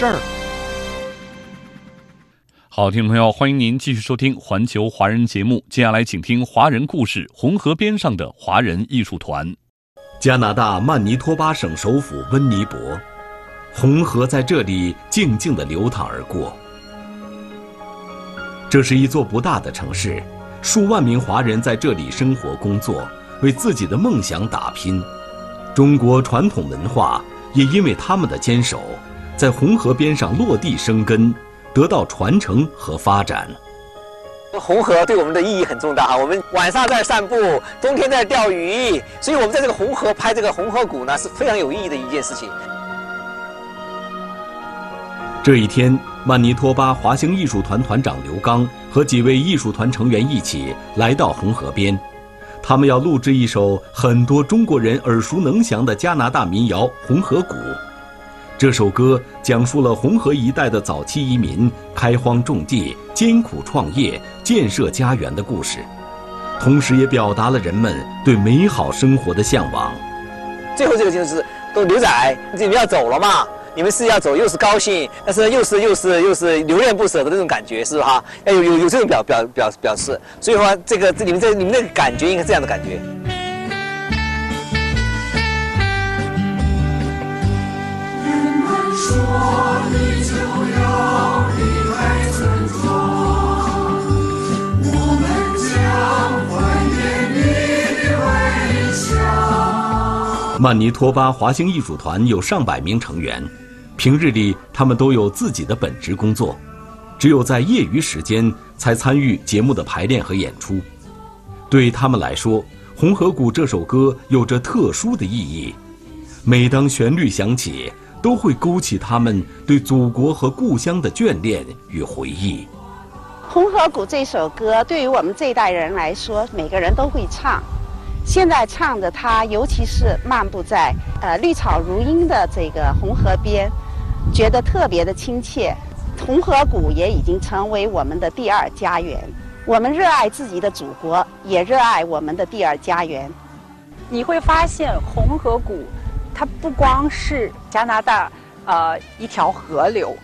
事儿。好，听众朋友，欢迎您继续收听环球华人节目。接下来，请听华人故事——红河边上的华人艺术团。加拿大曼尼托巴省首府温尼伯，红河在这里静静地流淌而过。这是一座不大的城市，数万名华人在这里生活工作，为自己的梦想打拼。中国传统文化也因为他们的坚守，在红河边上落地生根，得到传承和发展。红河对我们的意义很重大哈，我们晚上在散步，冬天在钓鱼，所以我们在这个红河拍这个红河谷呢是非常有意义的一件事情。这一天，曼尼托巴华星艺术团团长刘刚和几位艺术团成员一起来到红河边，他们要录制一首很多中国人耳熟能详的加拿大民谣《红河谷》。这首歌讲述了红河一带的早期移民开荒种地、艰苦创业、建设家园的故事，同时也表达了人们对美好生活的向往。最后这个就是都牛仔，你们要走了嘛？你们是要走，又是高兴，但是又是又是又是留恋不舍的那种感觉，是哈？要有有有这种表表表表示，所以说这个这你们这你们那个感觉应该这样的感觉。曼尼托巴华星艺术团有上百名成员，平日里他们都有自己的本职工作，只有在业余时间才参与节目的排练和演出。对他们来说，《红河谷》这首歌有着特殊的意义，每当旋律响起，都会勾起他们对祖国和故乡的眷恋与回忆。《红河谷》这首歌对于我们这一代人来说，每个人都会唱。现在唱着它，尤其是漫步在呃绿草如茵的这个红河边，觉得特别的亲切。红河谷也已经成为我们的第二家园。我们热爱自己的祖国，也热爱我们的第二家园。你会发现，红河谷它不光是加拿大呃一条河流，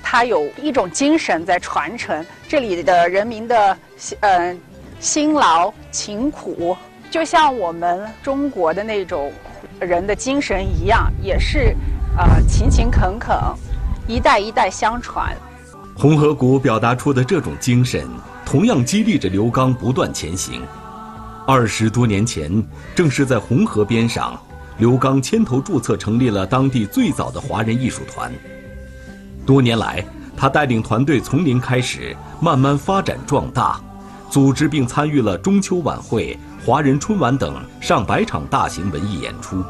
它有一种精神在传承。这里的人民的呃辛劳勤苦。就像我们中国的那种人的精神一样，也是呃勤勤恳恳，一代一代相传。红河谷表达出的这种精神，同样激励着刘刚不断前行。二十多年前，正是在红河边上，刘刚牵头注册成立了当地最早的华人艺术团。多年来，他带领团队从零开始，慢慢发展壮大，组织并参与了中秋晚会。华人春晚等上百场大型文艺演出，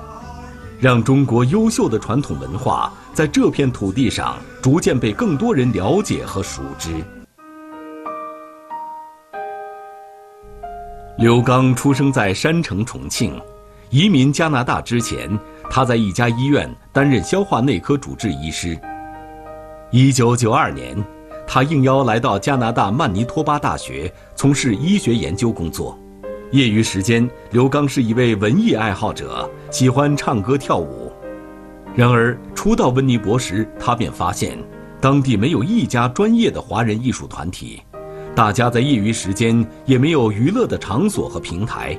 让中国优秀的传统文化在这片土地上逐渐被更多人了解和熟知。刘刚出生在山城重庆，移民加拿大之前，他在一家医院担任消化内科主治医师。一九九二年，他应邀来到加拿大曼尼托巴大学从事医学研究工作。业余时间，刘刚是一位文艺爱好者，喜欢唱歌跳舞。然而，初到温尼伯时，他便发现，当地没有一家专业的华人艺术团体，大家在业余时间也没有娱乐的场所和平台。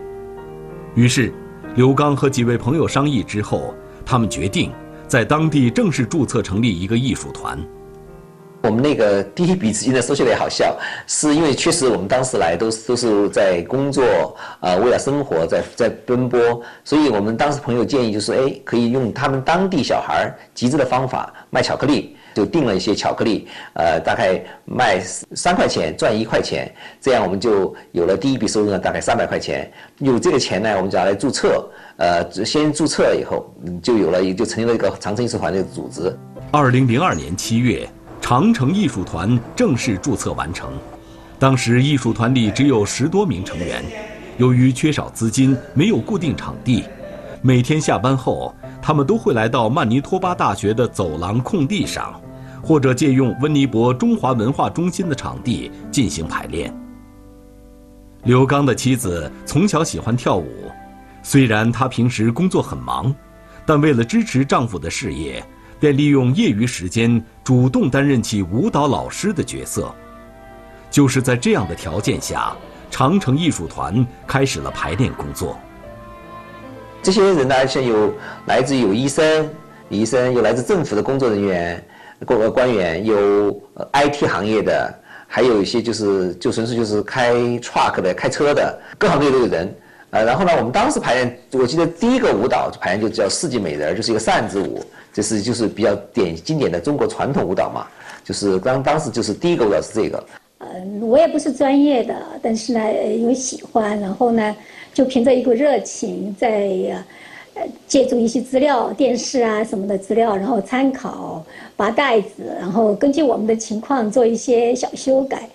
于是，刘刚和几位朋友商议之后，他们决定在当地正式注册成立一个艺术团。我们那个 第一笔资金呢，说起来也好笑，是因为确实我们当时来都都是在工作，呃，为了生活在在奔波，所以我们当时朋友建议就是，哎，可以用他们当地小孩集资的方法卖巧克力，就订了一些巧克力，呃，大概卖三块钱赚一块钱，这样我们就有了第一笔收入呢，大概三百块钱。有这个钱呢，我们就要来注册，呃，先注册了以后，就有了就成立了一个长城艺术团这个组织。二零零二年七月，长城艺术团正式注册完成。当时艺术团里只有十多名成员，由于缺少资金，没有固定场地，每天下班后，他们都会来到曼尼托巴大学的走廊空地上，或者借用温尼伯中华文化中心的场地进行排练。刘刚的妻子从小喜欢跳舞，虽然她平时工作很忙，但为了支持丈夫的事业。便利用业余时间主动担任起舞蹈老师的角色。就是在这样的条件下，长城艺术团开始了排练工作。这些人呢，像有来自有医生、医生，有来自政府的工作人员、官官员，有 IT 行业的，还有一些就是就纯粹就是开 truck 的、开车的，各行各业都有人。呃，然后呢，我们当时排练，我记得第一个舞蹈就排练就叫四季美人，就是一个扇子舞。这是就是比较典经典的中国传统舞蹈嘛，就是当当时就是第一个舞蹈是这个。嗯，我也不是专业的，但是呢，因为喜欢，然后呢，就凭着一股热情，在呃借助一些资料、电视啊什么的资料，然后参考拔袋子，然后根据我们的情况做一些小修改。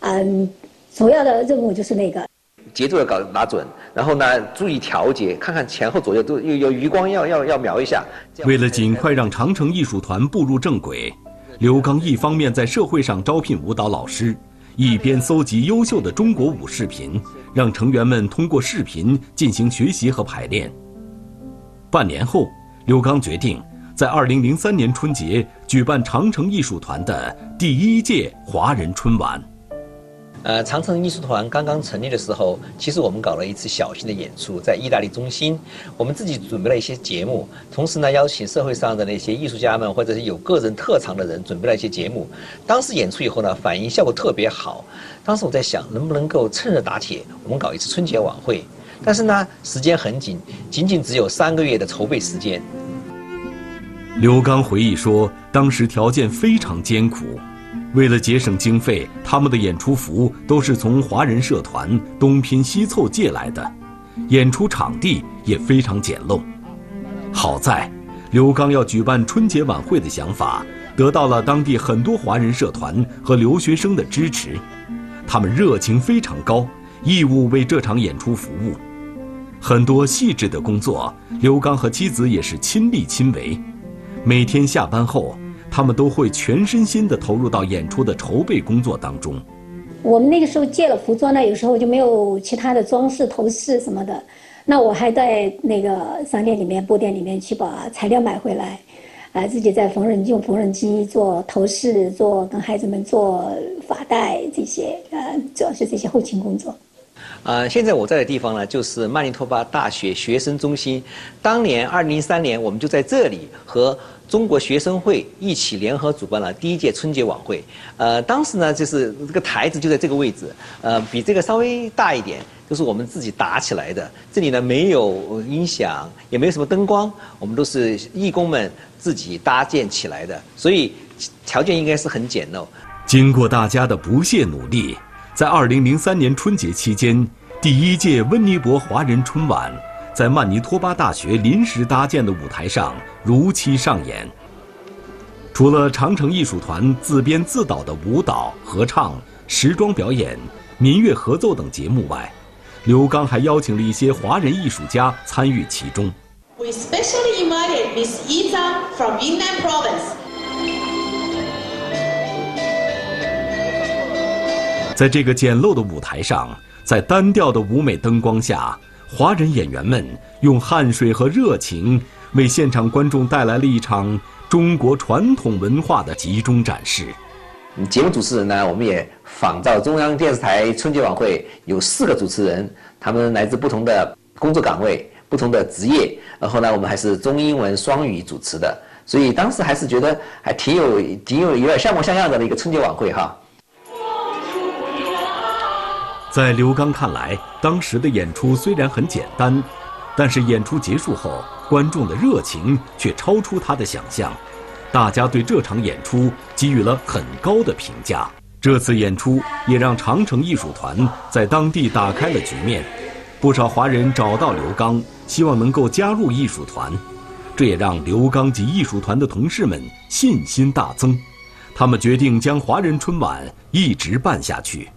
嗯，主要的任务就是那个。节奏要搞拿准，然后呢，注意调节，看看前后左右都有有余光要要要瞄一下。为了尽快让长城艺术团步入正轨，刘刚一方面在社会上招聘舞蹈老师，一边搜集优秀的中国舞视频，让成员们通过视频进行学习和排练。半年后，刘刚决定在2003年春节举办长城艺术团的第一届华人春晚。呃，长城艺术团刚刚成立的时候，其实我们搞了一次小型的演出，在意大利中心，我们自己准备了一些节目，同时呢，邀请社会上的那些艺术家们或者是有个人特长的人，准备了一些节目。当时演出以后呢，反应效果特别好。当时我在想，能不能够趁热打铁，我们搞一次春节晚会？但是呢，时间很紧，仅仅只有三个月的筹备时间。刘刚回忆说，当时条件非常艰苦。为了节省经费，他们的演出服都是从华人社团东拼西凑借来的，演出场地也非常简陋。好在，刘刚要举办春节晚会的想法得到了当地很多华人社团和留学生的支持，他们热情非常高，义务为这场演出服务。很多细致的工作，刘刚和妻子也是亲力亲为。每天下班后。他们都会全身心地投入到演出的筹备工作当中。我们那个时候借了服装呢，有时候就没有其他的装饰、头饰什么的。那我还在那个商店里面、布店里面去把材料买回来，啊，自己在缝纫用缝纫机做头饰，做跟孩子们做发带这些，呃，主要是这些后勤工作。呃，现在我在的地方呢，就是曼尼托巴大学学生中心。当年二零零三年，我们就在这里和。中国学生会一起联合主办了第一届春节晚会，呃，当时呢就是这个台子就在这个位置，呃，比这个稍微大一点，都是我们自己搭起来的。这里呢没有音响，也没有什么灯光，我们都是义工们自己搭建起来的，所以条件应该是很简陋。经过大家的不懈努力，在二零零三年春节期间，第一届温尼伯华人春晚。在曼尼托巴大学临时搭建的舞台上如期上演。除了长城艺术团自编自导的舞蹈、合唱、时装表演、民乐合奏等节目外，刘刚还邀请了一些华人艺术家参与其中。We specially invited Miss Yiza from Yunnan Province. 在这个简陋的舞台上，在单调的舞美灯光下。华人演员们用汗水和热情，为现场观众带来了一场中国传统文化的集中展示。节目主持人呢，我们也仿照中央电视台春节晚会有四个主持人，他们来自不同的工作岗位、不同的职业，然后呢，我们还是中英文双语主持的，所以当时还是觉得还挺有、挺有、有点像模像样的一个春节晚会哈。在刘刚看来，当时的演出虽然很简单，但是演出结束后，观众的热情却超出他的想象。大家对这场演出给予了很高的评价。这次演出也让长城艺术团在当地打开了局面，不少华人找到刘刚，希望能够加入艺术团。这也让刘刚及艺术团的同事们信心大增。他们决定将华人春晚一直办下去。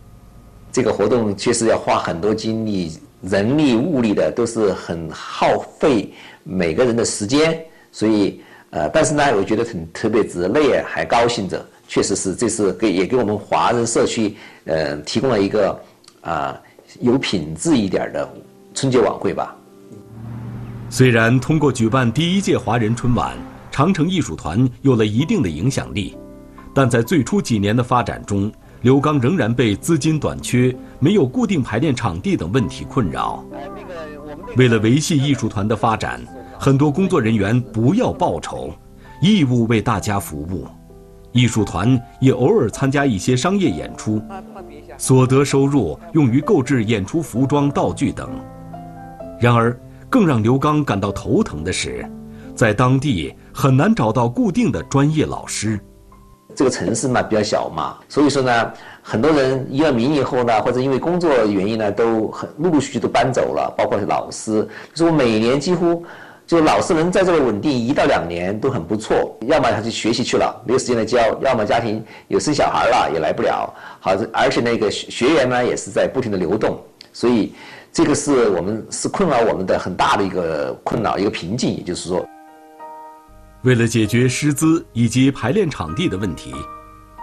这个活动确实要花很多精力、人力、物力的，都是很耗费每个人的时间。所以，呃，但是呢，我觉得很特别值，累还高兴着。确实是，这是给也给我们华人社区，呃，提供了一个啊有品质一点的春节晚会吧。虽然通过举办第一届华人春晚，长城艺术团有了一定的影响力，但在最初几年的发展中，刘刚仍然被资金短缺、没有固定排练场地等问题困扰。为了维系艺术团的发展，很多工作人员不要报酬，义务为大家服务。艺术团也偶尔参加一些商业演出，所得收入用于购置演出服装、道具等。然而，更让刘刚感到头疼的是，在当地很难找到固定的专业老师。这个城市嘛比较小嘛，所以说呢，很多人移了民以后呢，或者因为工作原因呢，都很陆陆续续都搬走了，包括老师。就是我每年几乎。就老师能在这个稳定一到两年都很不错，要么他去学习去了，没有时间来教；要么家庭有生小孩了也来不了。好，而且那个学员呢也是在不停的流动，所以这个是我们是困扰我们的很大的一个困扰一个瓶颈。也就是说，为了解决师资以及排练场地的问题，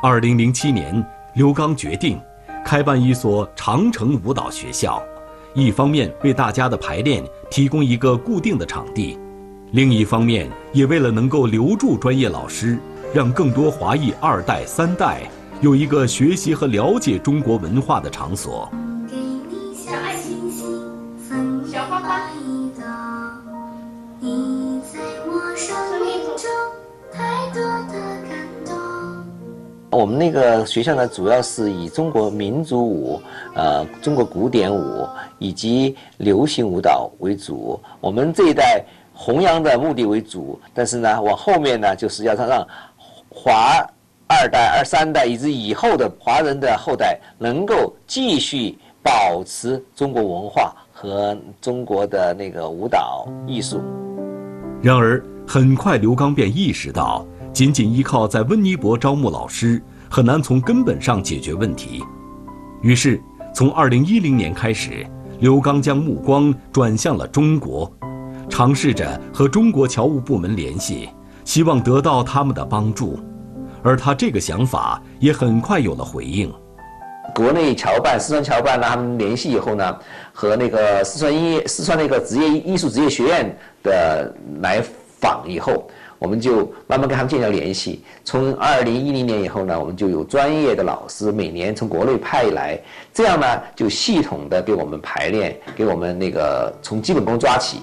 二零零七年刘刚决定开办一所长城舞蹈学校。一方面为大家的排练提供一个固定的场地，另一方面也为了能够留住专业老师，让更多华裔二代、三代有一个学习和了解中国文化的场所。我们那个学校呢，主要是以中国民族舞、呃中国古典舞以及流行舞蹈为主。我们这一代弘扬的目的为主，但是呢，往后面呢，就是要让华二代、二三代以及以后的华人的后代能够继续保持中国文化和中国的那个舞蹈艺术。然而，很快刘刚便意识到。仅仅依靠在温尼伯招募老师，很难从根本上解决问题。于是，从2010年开始，刘刚将目光转向了中国，尝试着和中国侨务部门联系，希望得到他们的帮助。而他这个想法也很快有了回应。国内侨办、四川侨办，他们联系以后呢，和那个四川音乐、四川那个职业艺术职业学院的来访以后。我们就慢慢跟他们建立联系。从二零一零年以后呢，我们就有专业的老师每年从国内派来，这样呢就系统的给我们排练，给我们那个从基本功抓起。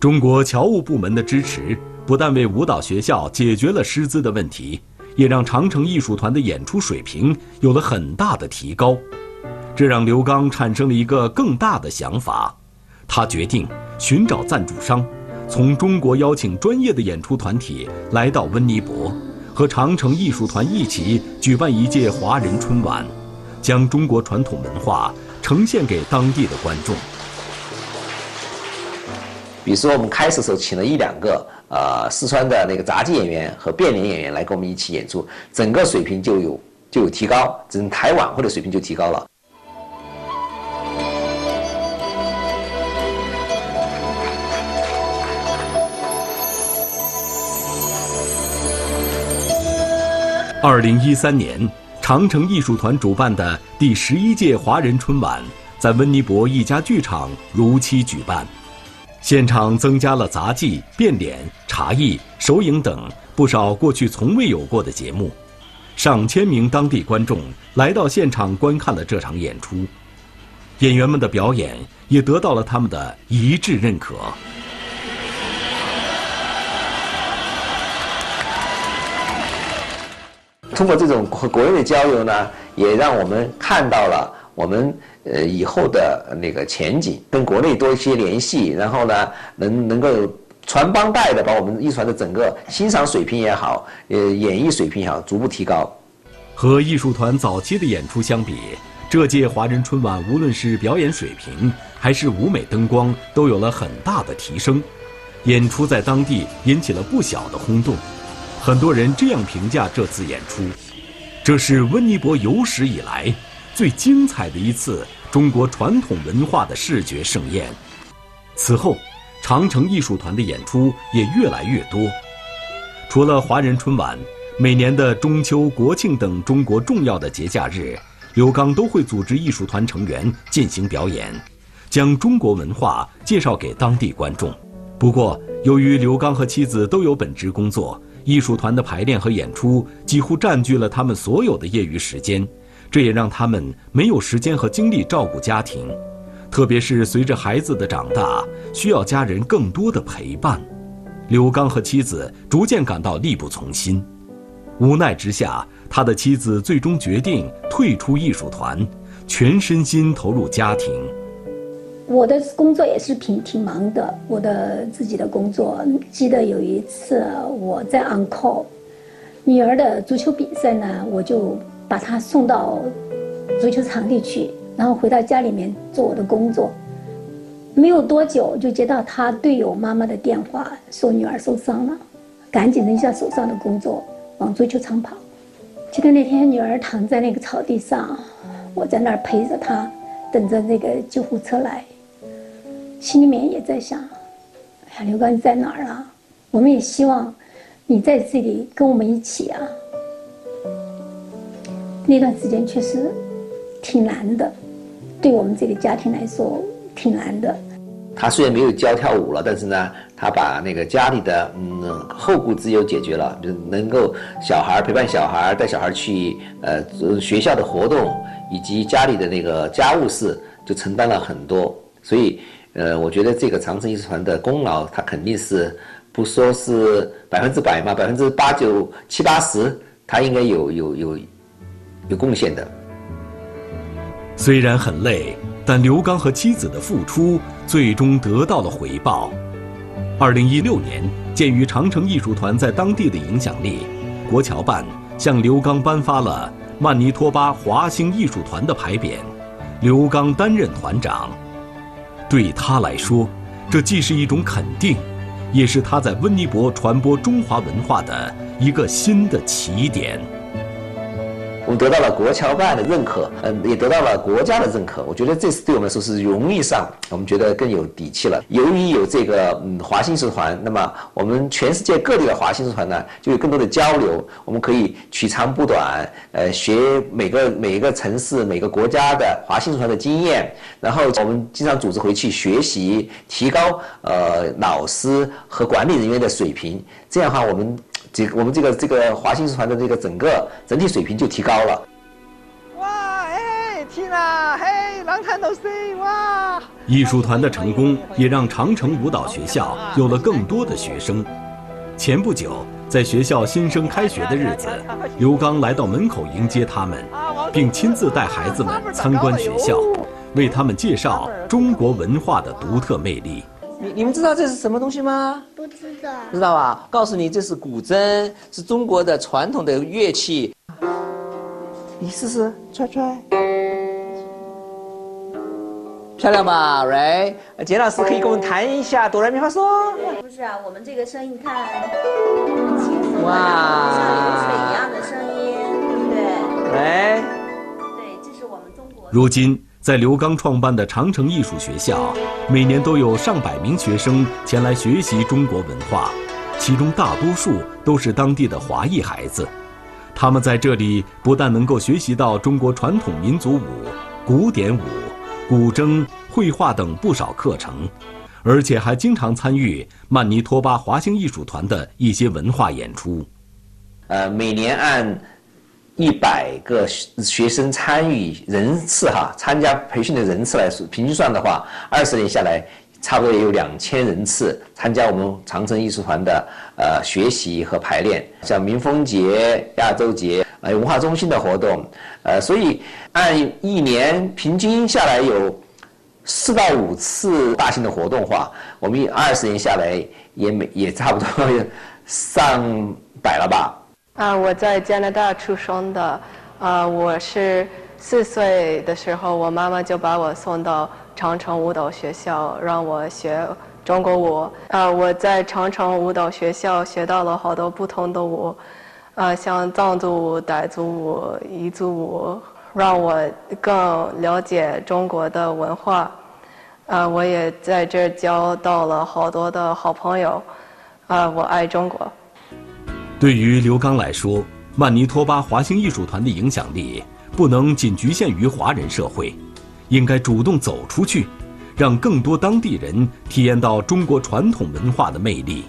中国侨务部门的支持不但为舞蹈学校解决了师资的问题，也让长城艺术团的演出水平有了很大的提高。这让刘刚产生了一个更大的想法，他决定寻找赞助商。从中国邀请专业的演出团体来到温尼伯，和长城艺术团一起举办一届华人春晚，将中国传统文化呈现给当地的观众。比如说，我们开始时候请了一两个呃四川的那个杂技演员和变脸演员来跟我们一起演出，整个水平就有就有提高，整台晚会的水平就提高了。二零一三年，长城艺术团主办的第十一届华人春晚在温尼伯一家剧场如期举办，现场增加了杂技、变脸、茶艺、手影等不少过去从未有过的节目，上千名当地观众来到现场观看了这场演出，演员们的表演也得到了他们的一致认可。通过这种和国内的交流呢，也让我们看到了我们呃以后的那个前景，跟国内多一些联系，然后呢，能能够传帮带的把我们艺术团的整个欣赏水平也好，呃，演绎水平也好，逐步提高。和艺术团早期的演出相比，这届华人春晚无论是表演水平还是舞美灯光都有了很大的提升，演出在当地引起了不小的轰动。很多人这样评价这次演出：这是温尼伯有史以来最精彩的一次中国传统文化的视觉盛宴。此后，长城艺术团的演出也越来越多。除了华人春晚，每年的中秋、国庆等中国重要的节假日，刘刚都会组织艺术团成员进行表演，将中国文化介绍给当地观众。不过，由于刘刚和妻子都有本职工作，艺术团的排练和演出几乎占据了他们所有的业余时间，这也让他们没有时间和精力照顾家庭。特别是随着孩子的长大，需要家人更多的陪伴，刘刚和妻子逐渐感到力不从心。无奈之下，他的妻子最终决定退出艺术团，全身心投入家庭。我的工作也是挺挺忙的，我的自己的工作。记得有一次我在 on call，女儿的足球比赛呢，我就把她送到足球场地去。然后回到家里面做我的工作，没有多久就接到他队友妈妈的电话，说女儿受伤了，赶紧扔下手上的工作往足球场跑。记得那天女儿躺在那个草地上，我在那儿陪着她，等着那个救护车来，心里面也在想：哎呀，刘刚你在哪儿啊？我们也希望你在这里跟我们一起啊。那段时间确实挺难的。对我们这个家庭来说挺难的。他虽然没有教跳舞了，但是呢，他把那个家里的嗯后顾之忧解决了，就能够小孩陪伴小孩，带小孩去呃学校的活动，以及家里的那个家务事，就承担了很多。所以呃，我觉得这个长城艺术团的功劳，他肯定是不说是百分之百嘛，百分之八九七八十，他应该有有有有贡献的。虽然很累，但刘刚和妻子的付出最终得到了回报。二零一六年，鉴于长城艺术团在当地的影响力，国侨办向刘刚颁发了曼尼托巴华星艺术团的牌匾，刘刚担任团长。对他来说，这既是一种肯定，也是他在温尼伯传播中华文化的一个新的起点。我们得到了国侨办的认可，嗯，也得到了国家的认可。我觉得这次对我们来说是荣誉上，我们觉得更有底气了。由于有这个嗯华新社团，那么我们全世界各地的华新社团呢，就有更多的交流。我们可以取长补短，呃，学每个每一个城市、每个国家的华新社团的经验，然后我们经常组织回去学习，提高呃老师和管理人员的水平。这样的话，我们。这我们这个这个华新艺术团的这个整个整体水平就提高了。哇，哎，天啊，嘿，能看到星哇！艺术团的成功也让长城舞蹈学校有了更多的学生。前不久，在学校新生开学的日子，刘刚来到门口迎接他们，并亲自带孩子们参观学校，为他们介绍中国文化的独特魅力。你你们知道这是什么东西吗？不知道。知道吧？告诉你，这是古筝，是中国的传统的乐器。你试试，踹踹。漂亮吧，Ray？简老师可以给我们弹一下哆来咪发嗦。不是啊，我们这个声音看很轻松，哇，像流水一样的声音，对不对？喂。对，这是我们中国。如今。在刘刚创办的长城艺术学校，每年都有上百名学生前来学习中国文化，其中大多数都是当地的华裔孩子。他们在这里不但能够学习到中国传统民族舞、古典舞、古筝、绘画等不少课程，而且还经常参与曼尼托巴华星艺术团的一些文化演出。呃，每年按。一百个学生参与人次哈，参加培训的人次来说，平均算的话，二十年下来，差不多也有两千人次参加我们长城艺术团的呃学习和排练，像民风节、亚洲节、呃文化中心的活动，呃，所以按一年平均下来有四到五次大型的活动话，我们二十年下来也每也差不多上百了吧。啊，我在加拿大出生的，啊，我是四岁的时候，我妈妈就把我送到长城舞蹈学校，让我学中国舞。啊，我在长城舞蹈学校学到了好多不同的舞，啊，像藏族舞、傣族舞、彝族舞，让我更了解中国的文化。啊，我也在这交到了好多的好朋友。啊，我爱中国。对于刘刚来说，曼尼托巴华星艺术团的影响力不能仅局限于华人社会，应该主动走出去，让更多当地人体验到中国传统文化的魅力。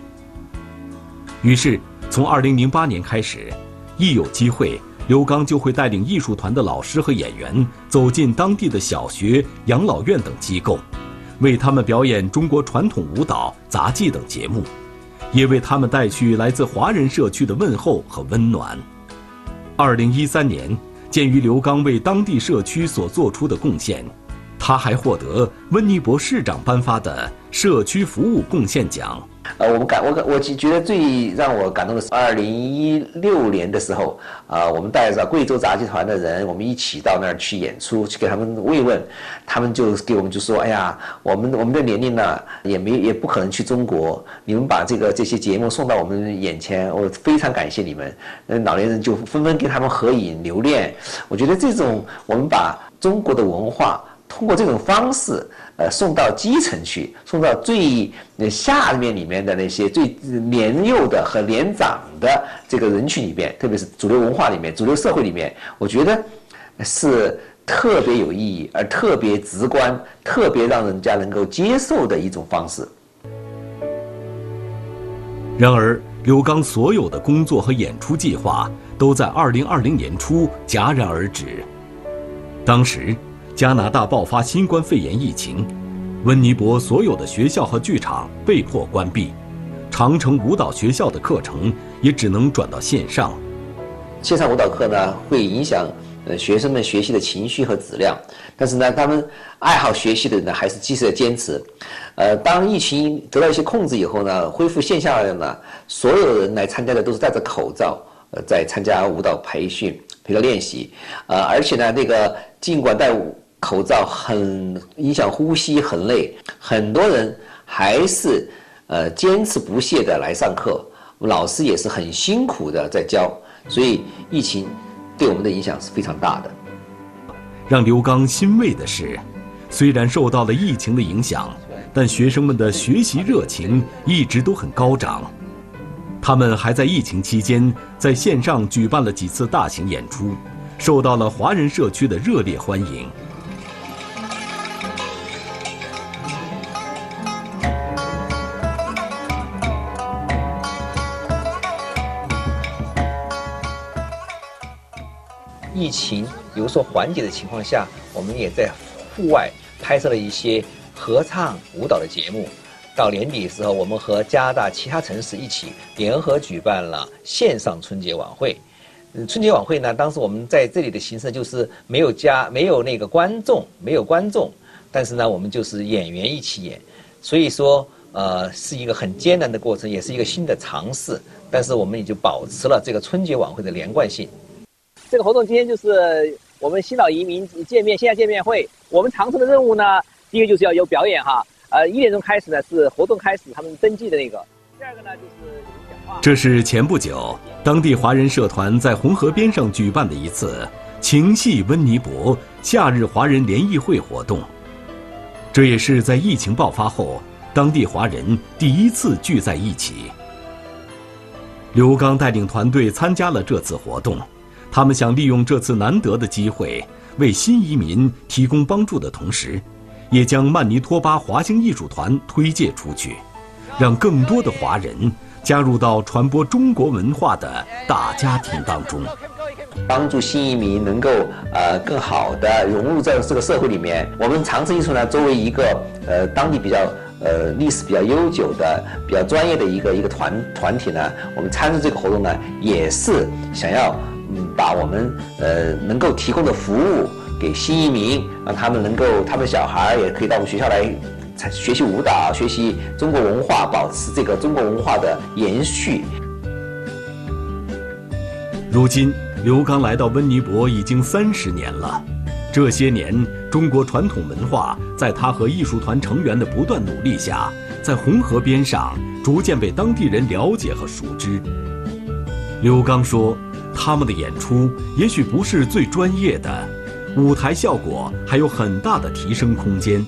于是，从2008年开始，一有机会，刘刚就会带领艺术团的老师和演员走进当地的小学、养老院等机构，为他们表演中国传统舞蹈、杂技等节目。也为他们带去来自华人社区的问候和温暖。二零一三年，鉴于刘刚为当地社区所做出的贡献，他还获得温尼伯市长颁发的社区服务贡献奖。呃，我们感我感我觉得最让我感动的是，二零一六年的时候，啊，我们带着贵州杂技团的人，我们一起到那儿去演出，去给他们慰问，他们就给我们就说，哎呀，我们我们的年龄呢，也没也不可能去中国，你们把这个这些节目送到我们眼前，我非常感谢你们。那老年人就纷纷跟他们合影留念。我觉得这种我们把中国的文化通过这种方式。呃，送到基层去，送到最下面里面的那些最年幼的和年长的这个人群里面，特别是主流文化里面、主流社会里面，我觉得是特别有意义，而特别直观、特别让人家能够接受的一种方式。然而，刘刚所有的工作和演出计划都在2020年初戛然而止。当时。加拿大爆发新冠肺炎疫情，温尼伯所有的学校和剧场被迫关闭，长城舞蹈学校的课程也只能转到线上。线上舞蹈课呢，会影响呃学生们学习的情绪和质量，但是呢，他们爱好学习的人呢，还是继续坚持。呃，当疫情得到一些控制以后呢，恢复线下的呢，所有人来参加的都是戴着口罩，呃，在参加舞蹈培训、陪着练习，呃，而且呢，那个尽管戴口罩很影响呼吸，很累，很多人还是呃坚持不懈的来上课，老师也是很辛苦的在教，所以疫情对我们的影响是非常大的。让刘刚欣慰的是，虽然受到了疫情的影响，但学生们的学习热情一直都很高涨，他们还在疫情期间在线上举办了几次大型演出，受到了华人社区的热烈欢迎。疫情有所缓解的情况下，我们也在户外拍摄了一些合唱舞蹈的节目。到年底的时候，我们和加拿大其他城市一起联合举办了线上春节晚会。嗯，春节晚会呢，当时我们在这里的形式就是没有加，没有那个观众，没有观众，但是呢，我们就是演员一起演。所以说，呃，是一个很艰难的过程，也是一个新的尝试。但是我们也就保持了这个春节晚会的连贯性。这个活动今天就是我们新老移民见面线下见面会。我们长城的任务呢，第一个就是要有表演哈，呃，一点钟开始呢是活动开始，他们登记的那个。第二个呢就是讲话。这是前不久当地华人社团在红河边上举办的一次情系温尼伯夏日华人联谊会活动，这也是在疫情爆发后当地华人第一次聚在一起。刘刚带领团队参加了这次活动。他们想利用这次难得的机会，为新移民提供帮助的同时，也将曼尼托巴华星艺术团推介出去，让更多的华人加入到传播中国文化的大家庭当中，帮助新移民能够呃更好的融入在这个社会里面。我们长城艺术呢，作为一个呃当地比较呃历史比较悠久的、比较专业的一个一个团团体呢，我们参与这个活动呢，也是想要。把我们呃能够提供的服务给新移民，让他们能够，他们小孩也可以到我们学校来学习舞蹈，学习中国文化，保持这个中国文化的延续。如今，刘刚来到温尼伯已经三十年了，这些年，中国传统文化在他和艺术团成员的不断努力下，在红河边上逐渐被当地人了解和熟知。刘刚说，他们的演出也许不是最专业的，舞台效果还有很大的提升空间，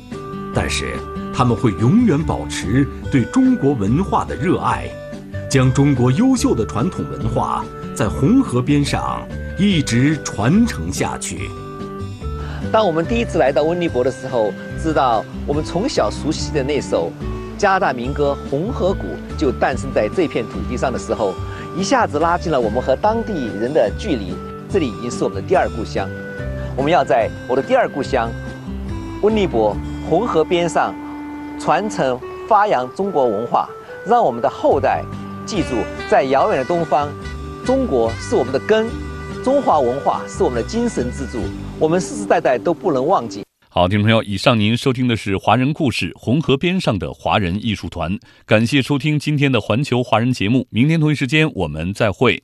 但是他们会永远保持对中国文化的热爱，将中国优秀的传统文化在红河边上一直传承下去。当我们第一次来到温尼伯的时候，知道我们从小熟悉的那首加拿大民歌《红河谷》就诞生在这片土地上的时候，一下子拉近了我们和当地人的距离。这里已经是我们的第二故乡，我们要在我的第二故乡温尼伯红河边上传承发扬中国文化，让我们的后代记住，在遥远的东方，中国是我们的根。中华文化是我们的精神支柱，我们世世代代都不能忘记。好，听众朋友，以上您收听的是华人故事红河边上的华人艺术团，感谢收听今天的环球华人节目，明天同一时间我们再会。